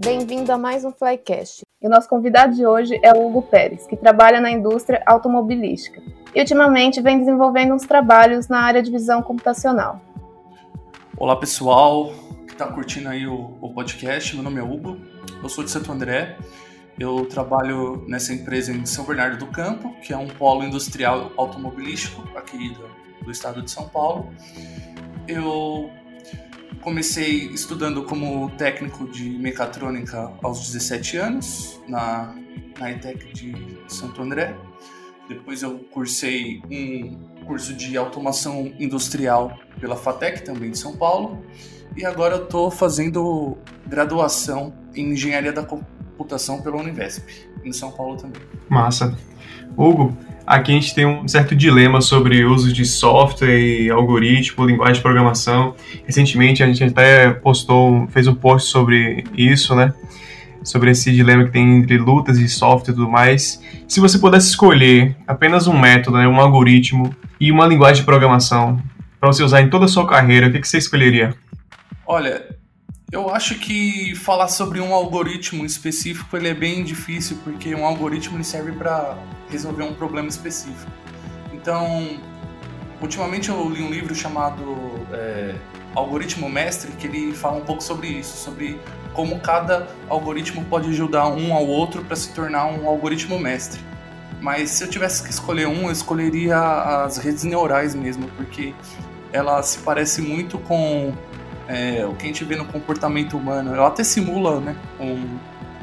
Bem-vindo a mais um Flycast. E o nosso convidado de hoje é o Hugo Pérez, que trabalha na indústria automobilística e ultimamente vem desenvolvendo uns trabalhos na área de visão computacional. Olá pessoal que está curtindo aí o, o, podcast, meu nome é Hugo, eu sou de Santo André, eu trabalho nessa empresa em São Bernardo do Campo, que é um polo industrial automobilístico aqui do, do estado de São Paulo. Eu comecei estudando como técnico de mecatrônica aos 17 anos, na, na ETEC de Santo André. Depois eu cursei um curso de automação industrial pela FATEC, também de São Paulo. E agora eu estou fazendo graduação em engenharia da computação pela Univesp, em São Paulo também. Massa. Hugo, aqui a gente tem um certo dilema sobre uso de software e algoritmo, linguagem de programação. Recentemente a gente até postou, fez um post sobre isso, né? Sobre esse dilema que tem entre lutas de software e tudo mais. Se você pudesse escolher apenas um método, né, um algoritmo e uma linguagem de programação para você usar em toda a sua carreira, o que, que você escolheria? Olha, eu acho que falar sobre um algoritmo específico ele é bem difícil porque um algoritmo ele serve para resolver um problema específico. Então, ultimamente eu li um livro chamado é, Algoritmo Mestre que ele fala um pouco sobre isso, sobre como cada algoritmo pode ajudar um ao outro para se tornar um algoritmo mestre. Mas se eu tivesse que escolher um, eu escolheria as redes neurais mesmo, porque ela se parece muito com é, o que a gente vê no comportamento humano. Ela até simula né, um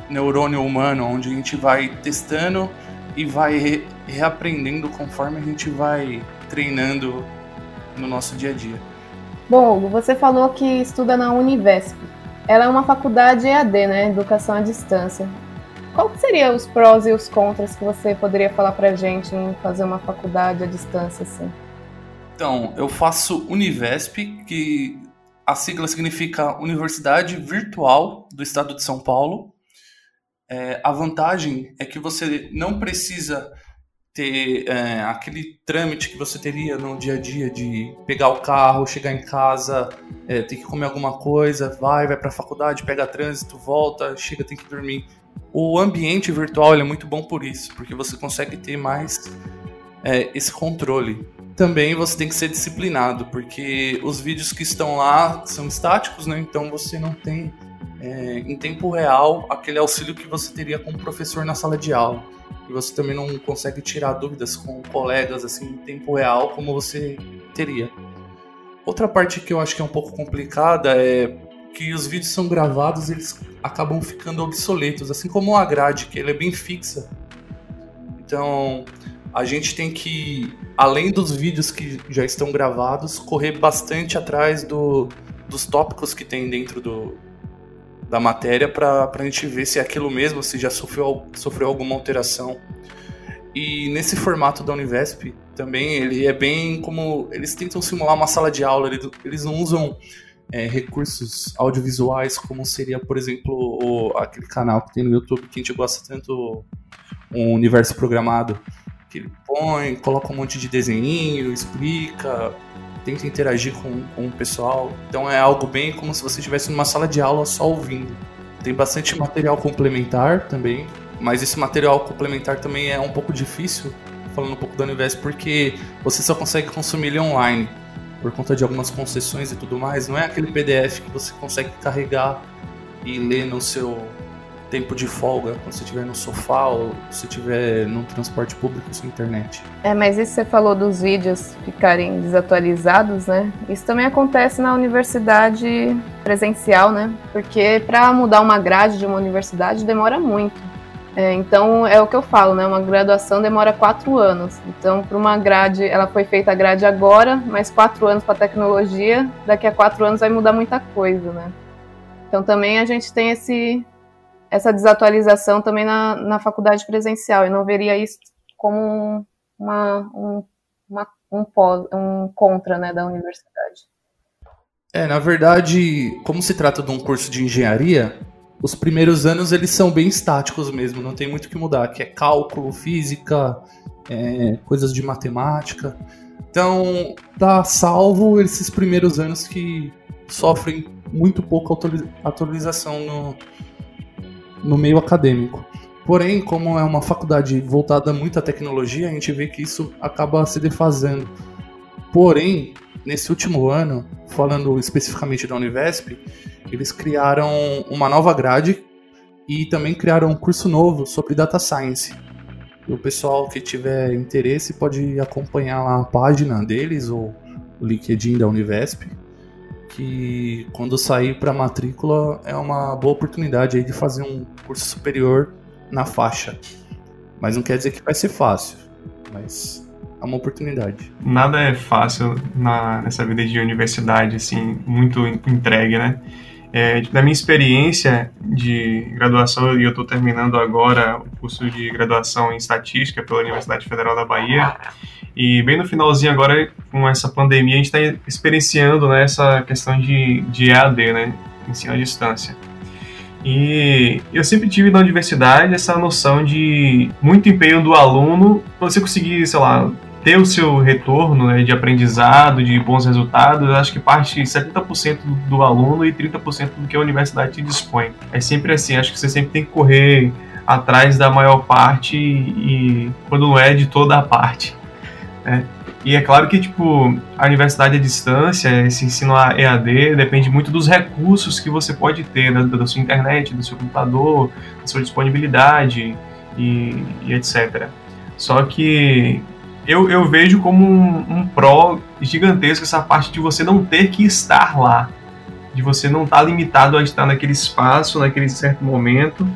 neurônio humano, onde a gente vai testando e vai re reaprendendo conforme a gente vai treinando no nosso dia a dia. Bom, Hugo, você falou que estuda na Univesp. Ela é uma faculdade EAD, né? Educação à distância. Qual seriam os prós e os contras que você poderia falar pra gente em fazer uma faculdade à distância assim? Então, eu faço Univesp, que a sigla significa Universidade Virtual do Estado de São Paulo. É, a vantagem é que você não precisa ter é, aquele trâmite que você teria no dia a dia de pegar o carro, chegar em casa, é, ter que comer alguma coisa, vai, vai para a faculdade, pega trânsito, volta, chega, tem que dormir. O ambiente virtual é muito bom por isso, porque você consegue ter mais é, esse controle também você tem que ser disciplinado, porque os vídeos que estão lá são estáticos, né? Então você não tem é, em tempo real aquele auxílio que você teria com o professor na sala de aula. E você também não consegue tirar dúvidas com colegas assim em tempo real como você teria. Outra parte que eu acho que é um pouco complicada é que os vídeos são gravados, eles acabam ficando obsoletos, assim como a grade, que ela é bem fixa. Então, a gente tem que, além dos vídeos que já estão gravados, correr bastante atrás do, dos tópicos que tem dentro do, da matéria para a gente ver se é aquilo mesmo, se já sofreu, sofreu alguma alteração. E nesse formato da Univesp também, ele é bem como. Eles tentam simular uma sala de aula, eles, não usam é, recursos audiovisuais como seria, por exemplo, o, aquele canal que tem no YouTube que a gente gosta tanto, um universo programado que ele põe, coloca um monte de desenho, explica, tenta interagir com, com o pessoal. Então é algo bem como se você estivesse numa sala de aula só ouvindo. Tem bastante material complementar também, mas esse material complementar também é um pouco difícil, falando um pouco da Univesp, porque você só consegue consumir ele online por conta de algumas concessões e tudo mais. Não é aquele PDF que você consegue carregar e ler no seu tempo de folga, quando você estiver no sofá ou se estiver no transporte público sem internet. É, mas isso você falou dos vídeos ficarem desatualizados, né? Isso também acontece na universidade presencial, né? Porque para mudar uma grade de uma universidade demora muito. É, então é o que eu falo, né? Uma graduação demora quatro anos. Então, para uma grade, ela foi feita a grade agora, mas quatro anos para tecnologia, daqui a quatro anos vai mudar muita coisa, né? Então também a gente tem esse essa desatualização também na, na faculdade presencial. Eu não veria isso como uma, um, uma, um, pós, um contra né, da universidade. É, na verdade, como se trata de um curso de engenharia, os primeiros anos eles são bem estáticos mesmo, não tem muito o que mudar, que é cálculo, física, é, coisas de matemática. Então, tá salvo esses primeiros anos que sofrem muito pouco atualização no, no meio acadêmico. Porém, como é uma faculdade voltada muito à tecnologia, a gente vê que isso acaba se defasando. Porém, nesse último ano, falando especificamente da Univesp, eles criaram uma nova grade e também criaram um curso novo sobre data science. E o pessoal que tiver interesse pode acompanhar lá a página deles ou o LinkedIn da Univesp, que quando sair para matrícula é uma boa oportunidade aí de fazer um curso superior na faixa. Mas não quer dizer que vai ser fácil, mas é uma oportunidade. Nada é fácil na, nessa vida de universidade, assim, muito entregue, né? É, da minha experiência de graduação, e eu estou terminando agora o curso de graduação em Estatística pela Universidade Federal da Bahia, e bem no finalzinho agora, com essa pandemia, a gente está experienciando né, essa questão de, de EAD, né, ensino à distância. E eu sempre tive na universidade essa noção de muito empenho do aluno para você conseguir, sei lá, ter o seu retorno né, de aprendizado, de bons resultados, acho que parte 70% do aluno e 30% do que a universidade te dispõe. É sempre assim, acho que você sempre tem que correr atrás da maior parte e, quando não é, de toda a parte. Né? E é claro que, tipo, a universidade à distância, esse ensino EAD, depende muito dos recursos que você pode ter, da, da sua internet, do seu computador, da sua disponibilidade e, e etc. Só que eu, eu vejo como um, um pró gigantesco essa parte de você não ter que estar lá, de você não estar tá limitado a estar naquele espaço, naquele certo momento,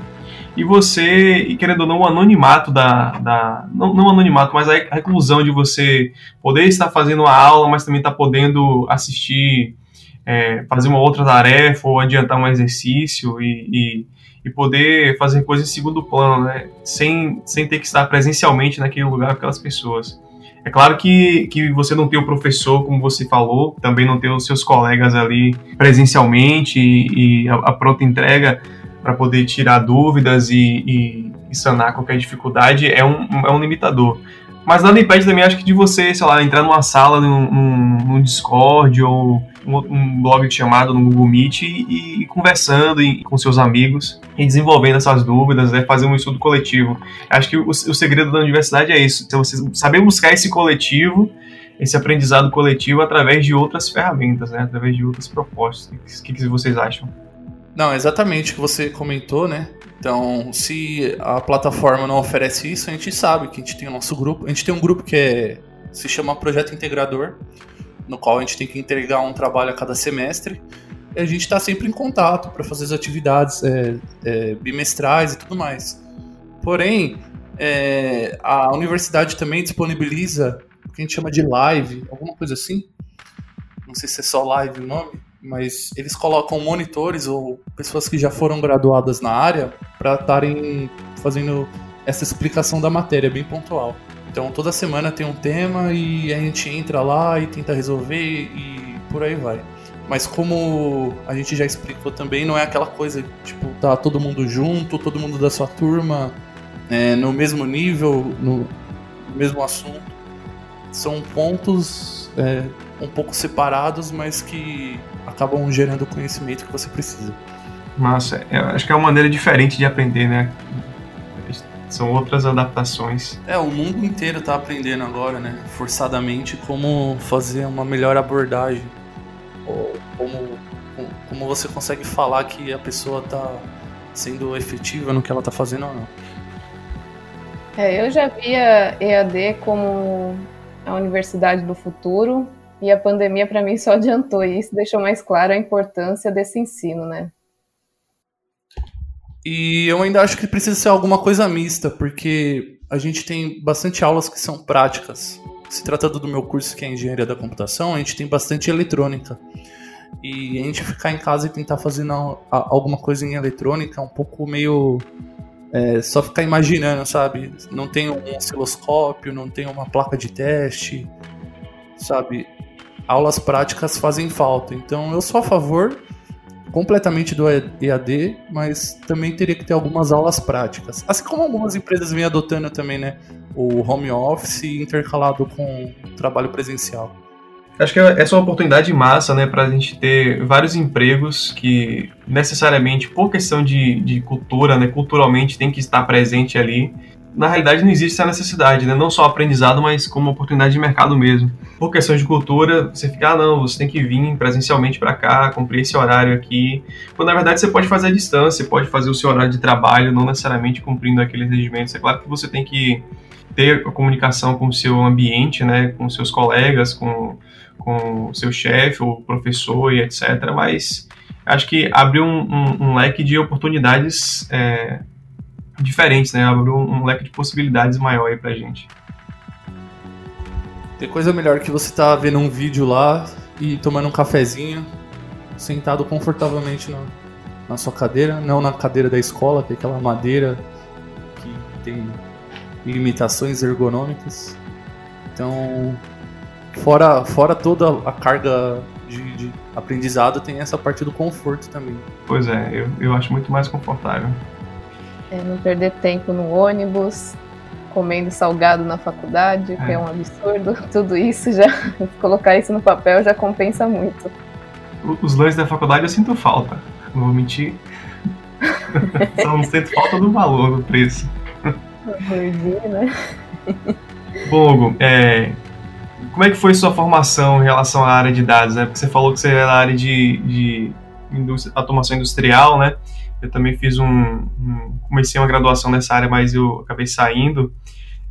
e você, e querendo ou não, o anonimato da. da não, não anonimato, mas a reclusão de você poder estar fazendo uma aula, mas também estar tá podendo assistir, é, fazer uma outra tarefa ou adiantar um exercício e, e, e, poder fazer coisas em segundo plano, né? Sem, sem ter que estar presencialmente naquele lugar com aquelas pessoas. É claro que, que você não tem o professor, como você falou, também não tem os seus colegas ali presencialmente e, e a, a pronta entrega para poder tirar dúvidas e, e, e, sanar qualquer dificuldade é um, é um limitador. Mas nada impede também, acho que, de você, sei lá, entrar numa sala, num, num, Discord ou um, um, blog chamado no Google Meet e, e conversando e, com seus amigos e desenvolvendo essas dúvidas, né, fazer um estudo coletivo. Acho que o, o segredo da universidade é isso, então, você saber buscar esse coletivo esse aprendizado coletivo através de outras ferramentas, né? através de outras propostas. O que, que vocês acham? Não, exatamente o que você comentou, né? Então, se a plataforma não oferece isso, a gente sabe que a gente tem o nosso grupo. A gente tem um grupo que é, se chama Projeto Integrador, no qual a gente tem que entregar um trabalho a cada semestre. E a gente está sempre em contato para fazer as atividades é, é, bimestrais e tudo mais. Porém, é, a universidade também disponibiliza o que a gente chama de live, alguma coisa assim. Não sei se é só live o nome mas eles colocam monitores ou pessoas que já foram graduadas na área para estarem fazendo essa explicação da matéria bem pontual. Então toda semana tem um tema e a gente entra lá e tenta resolver e por aí vai. Mas como a gente já explicou também, não é aquela coisa tipo tá todo mundo junto, todo mundo da sua turma é, no mesmo nível, no mesmo assunto. São pontos é, um pouco separados, mas que acabam gerando o conhecimento que você precisa. Massa, eu acho que é uma maneira diferente de aprender, né? São outras adaptações. É, o mundo inteiro está aprendendo agora, né? Forçadamente, como fazer uma melhor abordagem. Ou como, como você consegue falar que a pessoa está sendo efetiva no que ela está fazendo ou não. É, eu já via EAD como a universidade do futuro, e a pandemia, para mim, só adiantou isso, deixou mais clara a importância desse ensino, né? E eu ainda acho que precisa ser alguma coisa mista, porque a gente tem bastante aulas que são práticas. Se tratando do meu curso, que é Engenharia da Computação, a gente tem bastante eletrônica. E a gente ficar em casa e tentar fazer alguma coisa em eletrônica é um pouco meio. É, só ficar imaginando, sabe? Não tem um osciloscópio, não tem uma placa de teste, sabe? Aulas práticas fazem falta. Então eu sou a favor completamente do EAD, mas também teria que ter algumas aulas práticas. Assim como algumas empresas vêm adotando também, né? O home office intercalado com trabalho presencial. Acho que essa é uma oportunidade massa, né, para a gente ter vários empregos que necessariamente, por questão de, de cultura, né, culturalmente tem que estar presente ali. Na realidade, não existe essa necessidade, né, não só aprendizado, mas como oportunidade de mercado mesmo. Por questão de cultura, você fica, ah, não, você tem que vir presencialmente para cá, cumprir esse horário aqui. Quando na verdade você pode fazer à distância, pode fazer o seu horário de trabalho, não necessariamente cumprindo aqueles regimentos. É claro que você tem que ter a comunicação com o seu ambiente, né, com seus colegas, com com o seu chefe ou professor e etc. Mas acho que abriu um, um, um leque de oportunidades é, diferentes, né? Abriu um, um, leque de possibilidades maior aí pra gente. Tem coisa melhor que você tá vendo um vídeo lá e tomando um cafezinho, sentado confortavelmente na, na sua cadeira, não na cadeira da escola, que é aquela madeira que tem limitações ergonômicas. Então, Fora, fora toda a carga de, de, aprendizado, tem essa parte do conforto também. Pois é, eu, eu acho muito mais confortável. É, não perder tempo no ônibus, comendo salgado na faculdade, é. que é um absurdo. Tudo isso já, colocar isso no papel já compensa muito. Os lanches da faculdade eu sinto falta, não vou mentir. Só não sinto falta do valor, do preço. Gordinho, né? Bom, Hugo, é, como é que foi sua formação em relação à área de dados? Né? Porque você falou que você era é da área de, de indústria, automação industrial, né? Eu também fiz um, um, comecei uma graduação nessa área, mas eu acabei saindo.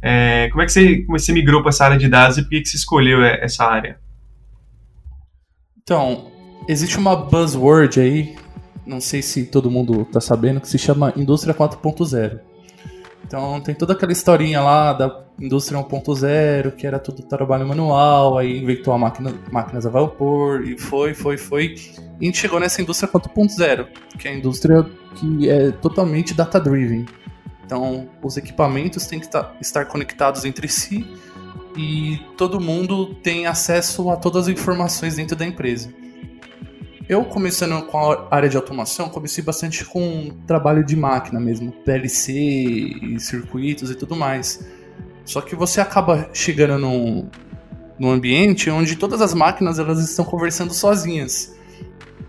É, como é que você, como você migrou para essa área de dados e por que, que você escolheu essa área? Então, existe uma buzzword aí, não sei se todo mundo está sabendo, que se chama Indústria 4.0. Então tem toda aquela historinha lá da indústria 1.0, que era tudo trabalho manual, aí inventou a máquina, máquinas a vapor, e foi, foi, foi. E a gente chegou nessa indústria 4.0, que é a indústria que é totalmente data-driven. Então, os equipamentos têm que estar conectados entre si e todo mundo tem acesso a todas as informações dentro da empresa. Eu, começando com a área de automação, comecei bastante com trabalho de máquina mesmo, PLC e circuitos e tudo mais. Só que você acaba chegando num, num ambiente onde todas as máquinas elas estão conversando sozinhas.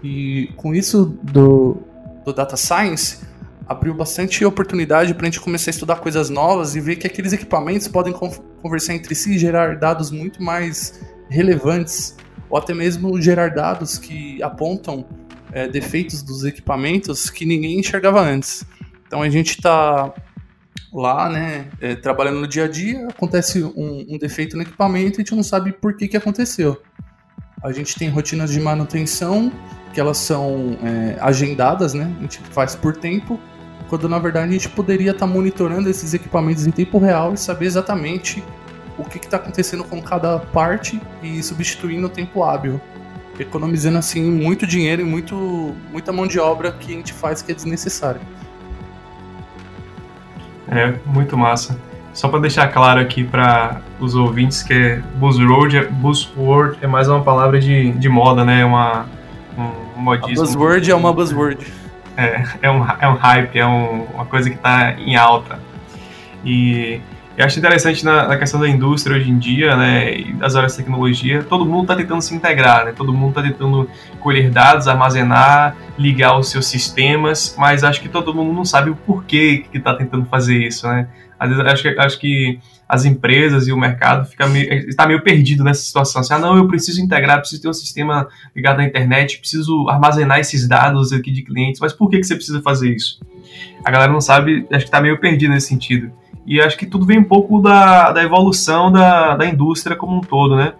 E com isso do, do Data Science, abriu bastante oportunidade para a gente começar a estudar coisas novas e ver que aqueles equipamentos podem conversar entre si e gerar dados muito mais relevantes, ou até mesmo gerar dados que apontam é, defeitos dos equipamentos que ninguém enxergava antes. Então a gente está lá, né, é, trabalhando no dia a dia, acontece um, um, defeito no equipamento e a gente não sabe por que, que aconteceu. A gente tem rotinas de manutenção que elas são é, agendadas, né, a gente faz por tempo, quando na verdade a gente poderia estar tá monitorando esses equipamentos em tempo real e saber exatamente o que está acontecendo com cada parte e substituindo o tempo hábil, economizando assim muito dinheiro e muito, muita mão de obra que a gente faz que é desnecessária. É, muito massa. Só para deixar claro aqui para os ouvintes que é buzzword, é, buzzword é mais uma palavra de, de moda, né? É uma, um modismo. A buzzword é uma buzzword. É, é um, é um hype, é um, uma coisa que está em alta. E eu acho interessante na, na, questão da indústria hoje em dia, né, e das áreas de tecnologia, todo mundo está tentando se integrar, né, todo mundo está tentando colher dados, armazenar, ligar os seus sistemas, mas acho que todo mundo não sabe o porquê que está tentando fazer isso, né. Às vezes acho acho que as empresas e o mercado fica meio, está meio perdido nessa situação. Assim, ah, não, eu preciso integrar, preciso ter um sistema ligado à internet, preciso armazenar esses dados aqui de clientes, mas por que, que você precisa fazer isso? A galera não sabe, acho que está meio perdido nesse sentido. E acho que tudo vem um pouco da, da evolução da, da indústria como um todo, né?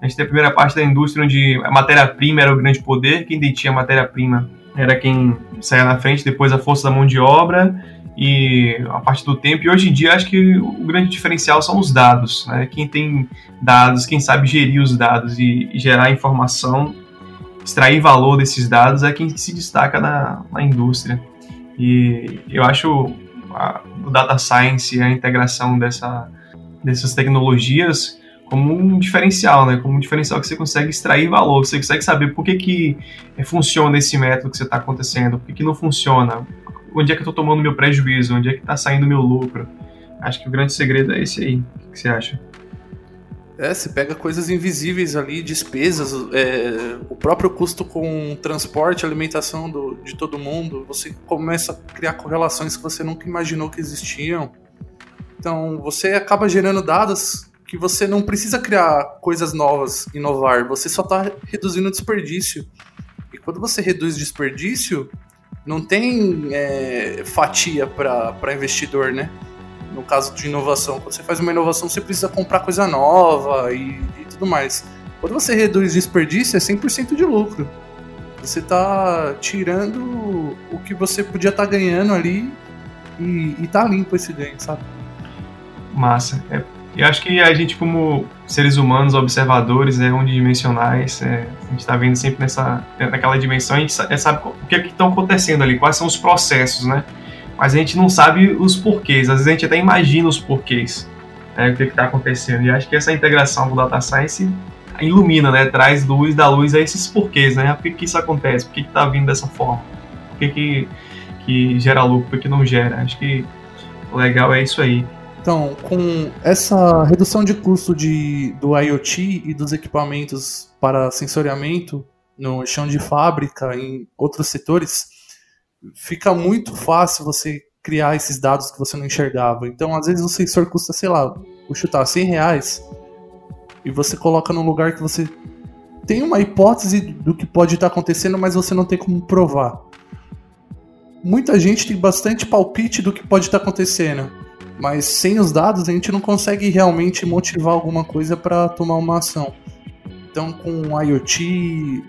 A gente tem a primeira parte da indústria onde a matéria-prima era o grande poder, quem detinha a matéria-prima era quem saía na frente, depois a força da mão de obra e a parte do tempo. E hoje em dia acho que o grande diferencial são os dados, né? Quem tem dados, quem sabe gerir os dados e, e gerar informação, extrair valor desses dados é quem se destaca na, na indústria. E eu acho o data science e a integração dessa, dessas tecnologias como um diferencial, né? Como um diferencial que você consegue extrair valor, você consegue saber por que, que funciona esse método que você está acontecendo, por que, que não funciona, onde é que eu estou tomando meu prejuízo, onde é que está saindo meu lucro. Acho que o grande segredo é esse aí. O que você acha? É, você pega coisas invisíveis ali, despesas, é, o próprio custo com transporte, alimentação do, de todo mundo, você começa a criar correlações que você nunca imaginou que existiam. Então, você acaba gerando dados que você não precisa criar coisas novas, inovar, você só está reduzindo o desperdício. E quando você reduz desperdício, não tem é, fatia para investidor, né? No caso de inovação. Quando você faz uma inovação, você precisa comprar coisa nova e, e tudo mais. Quando você reduz desperdício, é 100% de lucro. Você está tirando o que você podia estar tá ganhando ali e, e tá limpo esse ganho, sabe? Massa. É, e acho que a gente, como seres humanos, observadores, é unidimensionais, é, a gente está vendo sempre nessa, naquela dimensão, a gente sabe, é, o que é estão acontecendo ali, quais são os processos, né? Mas a gente não sabe os porquês, às vezes a gente até imagina os porquês, né, o que está acontecendo. E acho que essa integração do Data Science ilumina, né, traz luz da luz a esses porquês, né? Por que, que isso acontece? Por que está vindo dessa forma? Por que, que, que gera lucro? Por que não gera? Acho que o legal é isso aí. Então, com essa redução de custo de, do IoT e dos equipamentos para sensoriamento no chão de fábrica, em outros setores, fica muito fácil você criar esses dados que você não enxergava. Então, às vezes o sensor custa, sei lá, vou chutar 100 reais e você coloca num lugar que você tem uma hipótese do que pode estar acontecendo, mas você não tem como provar. Muita gente tem bastante palpite do que pode estar acontecendo mas sem os dados a gente não consegue realmente motivar alguma coisa para tomar uma ação. Então, com IoT,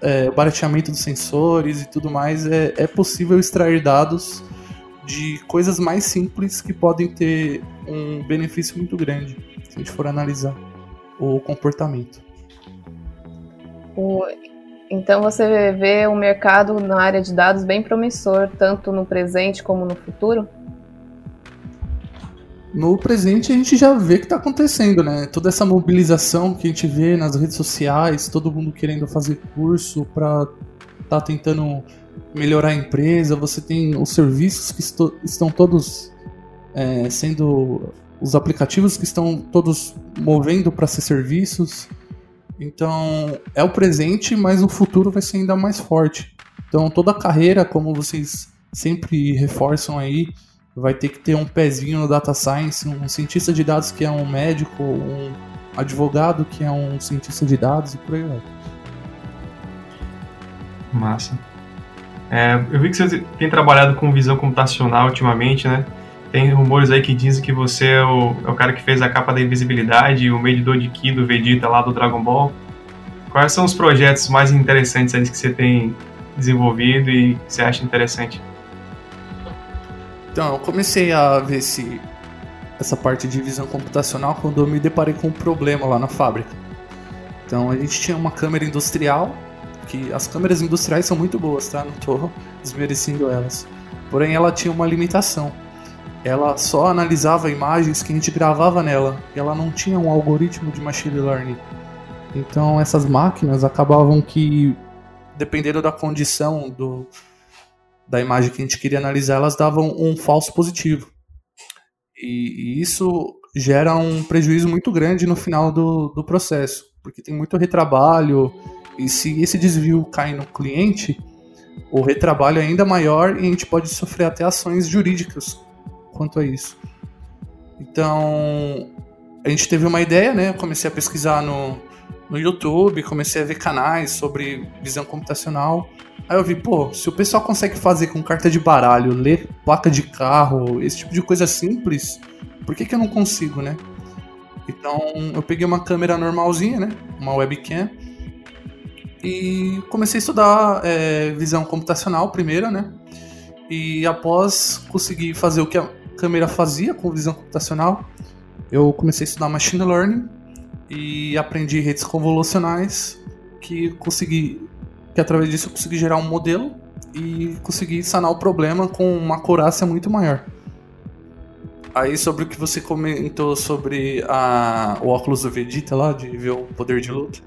é, barateamento dos sensores e tudo mais, é, é possível extrair dados de coisas mais simples que podem ter um benefício muito grande, se a gente for analisar o comportamento. Então você vê o mercado na área de dados bem promissor, tanto no presente como no futuro? No presente a gente já vê que está acontecendo, né? Toda essa mobilização que a gente vê nas redes sociais, todo mundo querendo fazer curso para tá tentando melhorar a empresa. Você tem os serviços que estão todos é, sendo os aplicativos que estão todos movendo para ser serviços. Então é o presente, mas o futuro vai ser ainda mais forte. Então toda a carreira, como vocês sempre reforçam aí, vai ter que ter um pezinho no data science, um cientista de dados que é um médico, um advogado que é um cientista de dados e por aí vai. Massa. É, eu vi que você tem trabalhado com visão computacional ultimamente, né? Tem rumores aí que dizem que você é o, é o cara que fez a capa da invisibilidade, o medidor de Ki do Vegeta lá do Dragon Ball. Quais são os projetos mais interessantes aí que você tem desenvolvido e que você acha interessante? Então, eu comecei a ver esse, essa parte de visão computacional quando eu me deparei com um problema lá na fábrica. Então, a gente tinha uma câmera industrial, que as câmeras industriais são muito boas, tá? Não estou desmerecendo elas. Porém, ela tinha uma limitação. Ela só analisava imagens que a gente gravava nela. Ela não tinha um algoritmo de machine learning. Então, essas máquinas acabavam que, dependendo da condição do, da imagem que a gente queria analisar, elas davam um falso positivo. E, e isso gera um prejuízo muito grande no final do, do processo, porque tem muito retrabalho, e se esse desvio cai no cliente, o retrabalho é ainda maior e a gente pode sofrer até ações jurídicas quanto a isso. Então, a gente teve uma ideia, né? Eu comecei a pesquisar no, no YouTube, comecei a ver canais sobre visão computacional. Aí eu vi, pô, se o pessoal consegue fazer com carta de baralho, ler placa de carro, esse tipo de coisa simples, por que, que eu não consigo, né? Então eu peguei uma câmera normalzinha, né? Uma webcam. E comecei a estudar é, visão computacional primeiro, né? E após conseguir fazer o que a câmera fazia com visão computacional, eu comecei a estudar machine learning e aprendi redes convolucionais que consegui que através disso eu consegui gerar um modelo e consegui sanar o problema com uma acurácia muito maior. Aí sobre o que você comentou sobre a, o óculos do Vegeta lá, de ver o poder de luta.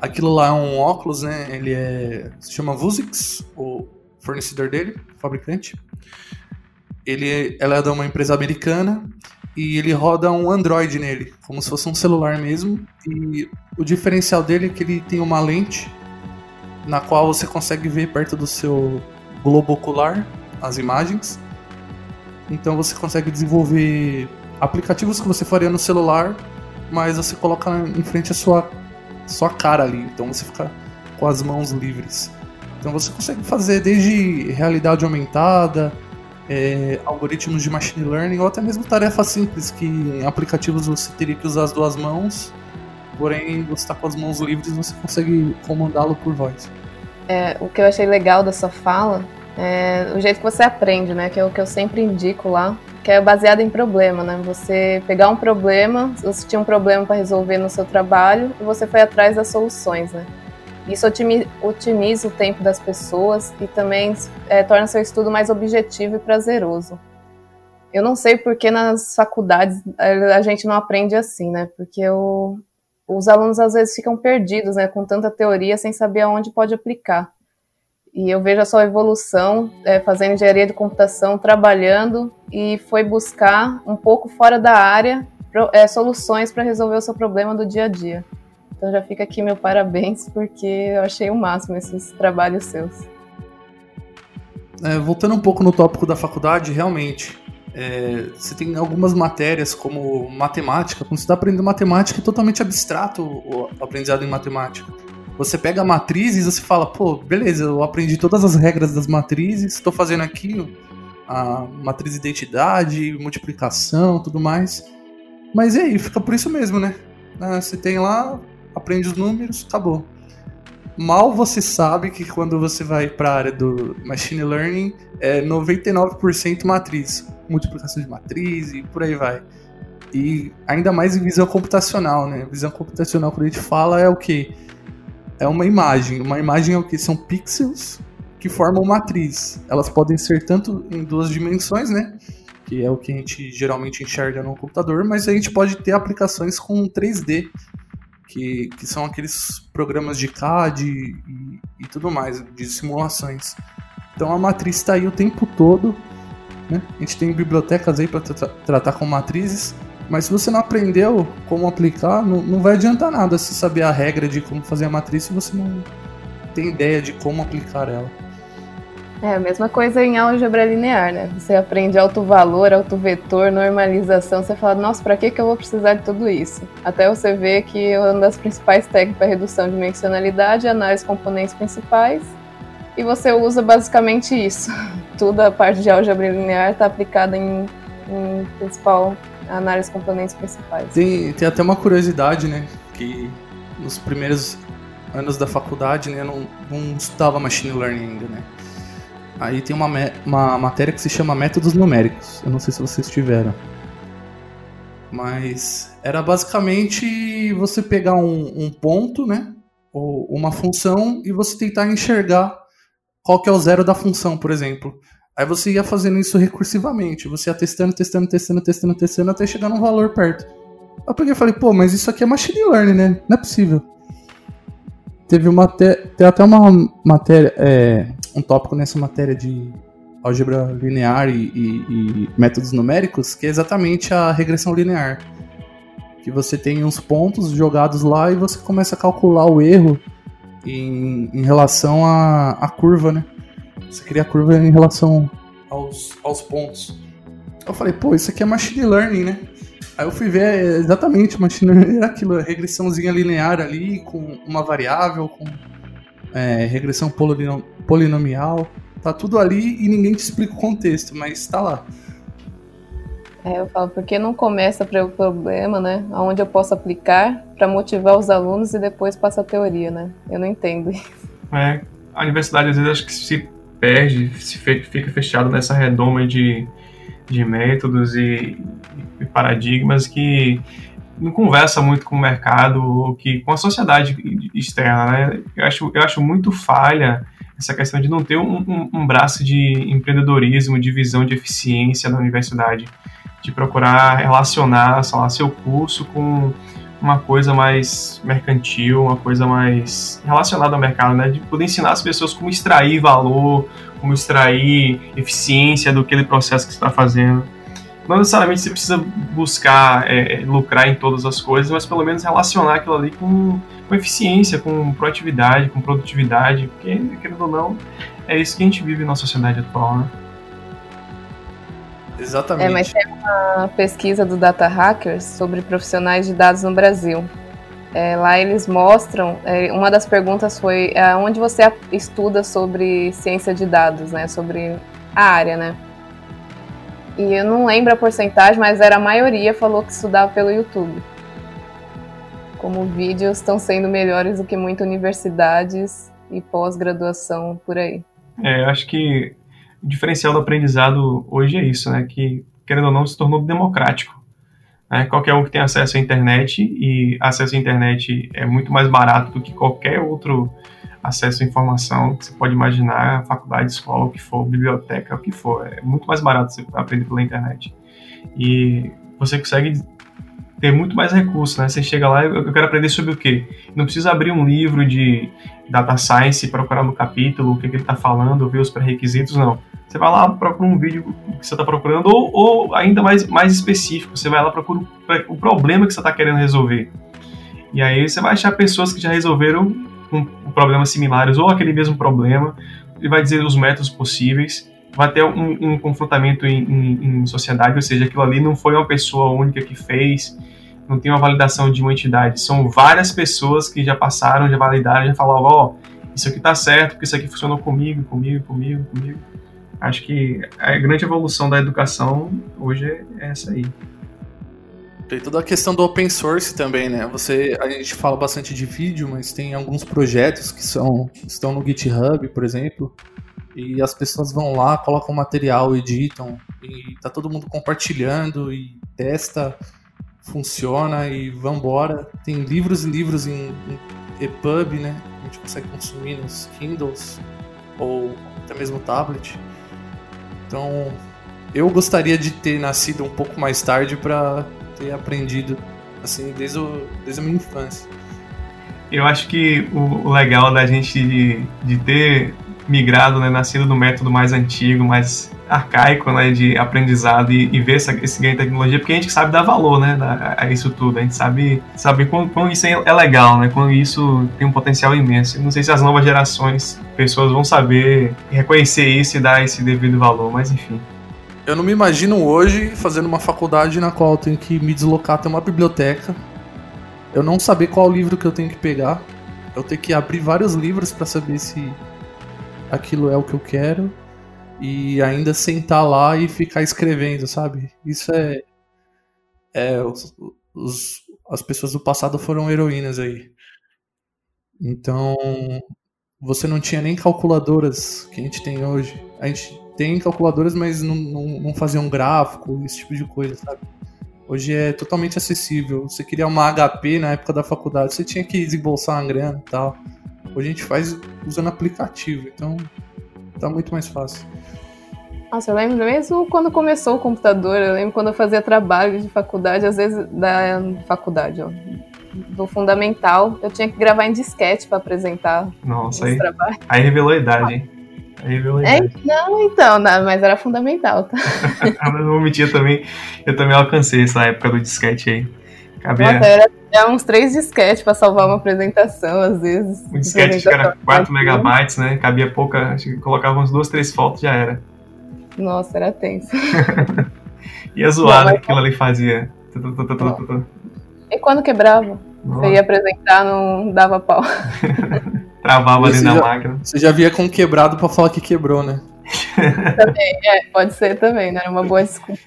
Aquilo lá é um óculos, né? Ele é. se chama Vuzix, o fornecedor dele, fabricante. Ele, ela é de uma empresa americana e ele roda um Android nele, como se fosse um celular mesmo. E o diferencial dele é que ele tem uma lente na qual você consegue ver perto do seu globo ocular as imagens. Então você consegue desenvolver aplicativos que você faria no celular, mas você coloca em frente a sua, sua cara ali. Então você fica com as mãos livres. Então você consegue fazer desde realidade aumentada, é, algoritmos de machine learning ou até mesmo tarefas simples que em aplicativos você teria que usar as duas mãos, porém você está com as mãos livres você consegue comandá-lo por voz. É, o que eu achei legal dessa fala é o jeito que você aprende, né? Que é o que eu sempre indico lá, que é baseado em problema, né? Você pegar um problema, você tinha um problema para resolver no seu trabalho e você foi atrás das soluções, né? Isso otimiza o tempo das pessoas e também é, torna seu estudo mais objetivo e prazeroso. Eu não sei porque nas faculdades a gente não aprende assim, né? Porque o, os alunos às vezes ficam perdidos, né? Com tanta teoria sem saber aonde pode aplicar. E eu vejo a sua evolução é, fazendo engenharia de computação, trabalhando e foi buscar um pouco fora da área é, soluções para resolver o seu problema do dia a dia. Então já fica aqui meu parabéns, porque eu achei o máximo esses trabalhos seus. É, voltando um pouco no tópico da faculdade, realmente, é, você tem algumas matérias como matemática, quando você está aprendendo matemática é totalmente abstrato o aprendizado em matemática. Você pega matrizes e você fala, pô, beleza, eu aprendi todas as regras das matrizes, estou fazendo aqui a matriz de identidade, multiplicação, tudo mais. Mas e aí, fica por isso mesmo, né? Ah, você tem lá aprende os números, acabou. Mal você sabe que quando você vai para a área do machine learning é 99% matriz, multiplicação de matriz e por aí vai. E ainda mais em visão computacional, né? Visão computacional quando a gente fala é o que? É uma imagem. Uma imagem é o que? São pixels que formam matriz. Elas podem ser tanto em duas dimensões, né? Que é o que a gente geralmente enxerga no computador, mas a gente pode ter aplicações com 3D, que, que são aqueles programas de CAD e, e tudo mais, de simulações. Então a matriz está aí o tempo todo. Né? A gente tem bibliotecas aí para tra tratar com matrizes, mas se você não aprendeu como aplicar, não, não vai adiantar nada se saber a regra de como fazer a matriz se você não tem ideia de como aplicar ela. É a mesma coisa em álgebra linear, né? Você aprende alto valor, alto vetor, normalização, você fala, nossa, para que, que eu vou precisar de tudo isso? Até você ver que uma das principais técnicas é redução de dimensionalidade é análise componentes principais, e você usa basicamente isso. Toda a parte de álgebra linear está aplicada em, em principal análise componentes principais. Tem, tem até uma curiosidade, né? Que nos primeiros anos da faculdade, né, não, não estudava machine learning ainda, né? Aí tem uma, uma matéria que se chama Métodos Numéricos. Eu não sei se vocês tiveram. Mas era basicamente você pegar um, um ponto, né? Ou uma função e você tentar enxergar qual que é o zero da função, por exemplo. Aí você ia fazendo isso recursivamente. Você ia testando, testando, testando, testando, testando até chegar num valor perto. Eu peguei e falei, pô, mas isso aqui é machine learning, né? Não é possível. Teve uma tem até uma matéria, é, um tópico nessa matéria de álgebra linear e, e, e, métodos numéricos, que é exatamente a regressão linear. Que você tem uns pontos jogados lá e você começa a calcular o erro em, em relação à, à curva, né? Você cria a curva em relação aos, aos pontos. Eu falei, pô, isso aqui é machine learning, né? Aí eu fui ver exatamente, machine learning era aquilo, regressãozinha linear ali, com uma variável, com é, regressão polinomial. Tá tudo ali e ninguém te explica o contexto, mas tá lá. É, eu falo, porque não começa pelo problema, né? Onde eu posso aplicar para motivar os alunos e depois passa a teoria, né? Eu não entendo isso. É, a universidade às vezes acho que se perde, se fica fechado nessa redoma de de métodos e, e paradigmas que não conversa muito com o mercado ou que com a sociedade externa, né? Eu acho, eu acho muito falha essa questão de não ter um, um, um, braço de empreendedorismo, de visão de eficiência na universidade, de procurar relacionar, sei lá, seu curso com uma coisa mais mercantil, uma coisa mais relacionada ao mercado, né? De poder ensinar as pessoas como extrair valor, como extrair eficiência do aquele processo que você está fazendo. Não necessariamente você precisa buscar é, lucrar em todas as coisas, mas pelo menos relacionar aquilo ali com, com eficiência, com proatividade, com produtividade, porque, querendo ou não, é isso que a gente vive na sociedade atual, né? Exatamente. É, mas tem uma pesquisa do Data Hackers sobre profissionais de dados no Brasil. É, lá eles mostram, é, uma das perguntas foi é, onde você estuda sobre ciência de dados, né, sobre a área, né. E eu não lembro a porcentagem, mas era a maioria falou que estudava pelo YouTube. Como vídeos estão sendo melhores do que muitas universidades e pós-graduação por aí. É, eu acho que o diferencial do aprendizado hoje é isso, né, que querendo ou não se tornou democrático. Né? Qualquer um que tem acesso à internet, e acesso à internet é muito mais barato do que qualquer outro acesso à informação que você pode imaginar, faculdade, escola, o que for, biblioteca, o que for. É muito mais barato você aprender pela internet. E você consegue ter muito mais recursos, né? Você chega lá, eu quero aprender sobre o quê? Não precisa abrir um livro de data science procurar no capítulo o que, que ele está falando, ver os pré-requisitos, não. Você vai lá, procura um vídeo que você está procurando, ou, ou, ainda mais, mais específico, você vai lá procura o problema que você está querendo resolver. E aí você vai achar pessoas que já resolveram um, problemas similares ou aquele mesmo problema, e vai dizer os métodos possíveis, vai ter um, um confrontamento em, em, em, sociedade, ou seja, aquilo ali não foi uma pessoa única que fez, não tem uma validação de uma entidade, são várias pessoas que já passaram, já validaram, já falaram, ó, oh, isso aqui tá certo, porque isso aqui funcionou comigo, comigo, comigo, comigo. Acho que a grande evolução da educação hoje é essa aí. Tem toda a questão do open source também, né? Você, a gente fala bastante de vídeo, mas tem alguns projetos que são estão no GitHub, por exemplo, e as pessoas vão lá, colocam material, editam, e tá todo mundo compartilhando e testa, funciona e vambora. Tem livros e livros em, em EPUB, né? A gente consegue consumir nos Kindles ou até mesmo tablet. Então, eu gostaria de ter nascido um pouco mais tarde para ter aprendido assim desde, o, desde a minha infância. Eu acho que o, legal da gente de, de ter migrado, né, nascido do método mais antigo, mais arcaico, né, de aprendizado e, e ver essa, esse ganho de tecnologia, porque a gente sabe dar valor, né, a, a isso tudo, a gente sabe, sabe quão, quão isso é, é legal, né, quando isso tem um potencial imenso. não sei se as novas gerações, pessoas vão saber reconhecer isso e dar esse devido valor, mas enfim. Eu não me imagino hoje fazendo uma faculdade na qual eu tenho que me deslocar até uma biblioteca, eu não saber qual livro que eu tenho que pegar, eu tenho que abrir vários livros para saber se aquilo é o que eu quero e ainda sentar lá e ficar escrevendo, sabe? Isso é. é os, os, as pessoas do passado foram heroínas aí. Então, você não tinha nem calculadoras que a gente tem hoje. A gente tem calculadoras, mas não, não, não fazia um gráfico, esse tipo de coisa, sabe? Hoje é totalmente acessível. Você queria uma HP na época da faculdade, você tinha que desembolsar uma grana e tal. Hoje a gente faz usando aplicativo, então tá muito mais fácil. Nossa, eu lembro mesmo quando começou o computador, eu lembro quando eu fazia trabalho de faculdade, às vezes da faculdade, ó, do fundamental, eu tinha que gravar em disquete para apresentar Nossa, aí, aí revelou a idade, hein? É. Não, então, não, mas era fundamental, tá? não vou mentir, eu também, eu também alcancei essa época do disquete aí. Cabia... Nossa, era é uns três disquetes para salvar uma apresentação, às vezes. Um disquete que era 4 megabytes, né? Cabia pouca, acho que colocava uns duas, três fotos já era. Nossa, era tenso. e a zoada que aquilo ali fazia. E quando quebrava? Nossa. Você ia apresentar, não dava pau. Travava ali na já, máquina. Você já via com quebrado para falar que quebrou, né? também, é, pode ser também, né? Era uma boa desculpa.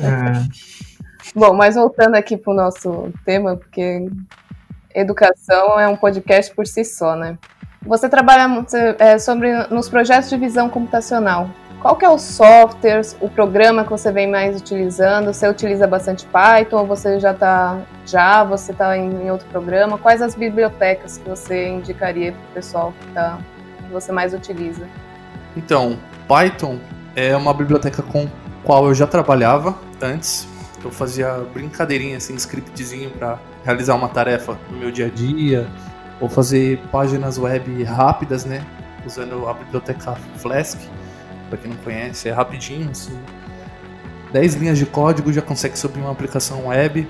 É. Bom, mas voltando aqui para o nosso tema, porque educação é um podcast por si só, né? Você trabalha é, sobre nos projetos de visão computacional. Qual que é o software, o programa que você vem mais utilizando? Você utiliza bastante Python ou você já está já você está em, em, outro programa? Quais as bibliotecas que você indicaria para o pessoal que, tá, que você mais utiliza? Então, Python é uma biblioteca com qual eu já trabalhava antes, eu fazia brincadeirinha, assim, scriptzinho para realizar uma tarefa no meu dia a dia, ou fazer páginas web rápidas, né? Usando a biblioteca Flask, para quem não conhece, é rapidinho, assim. 10 linhas de código já consegue subir uma aplicação web.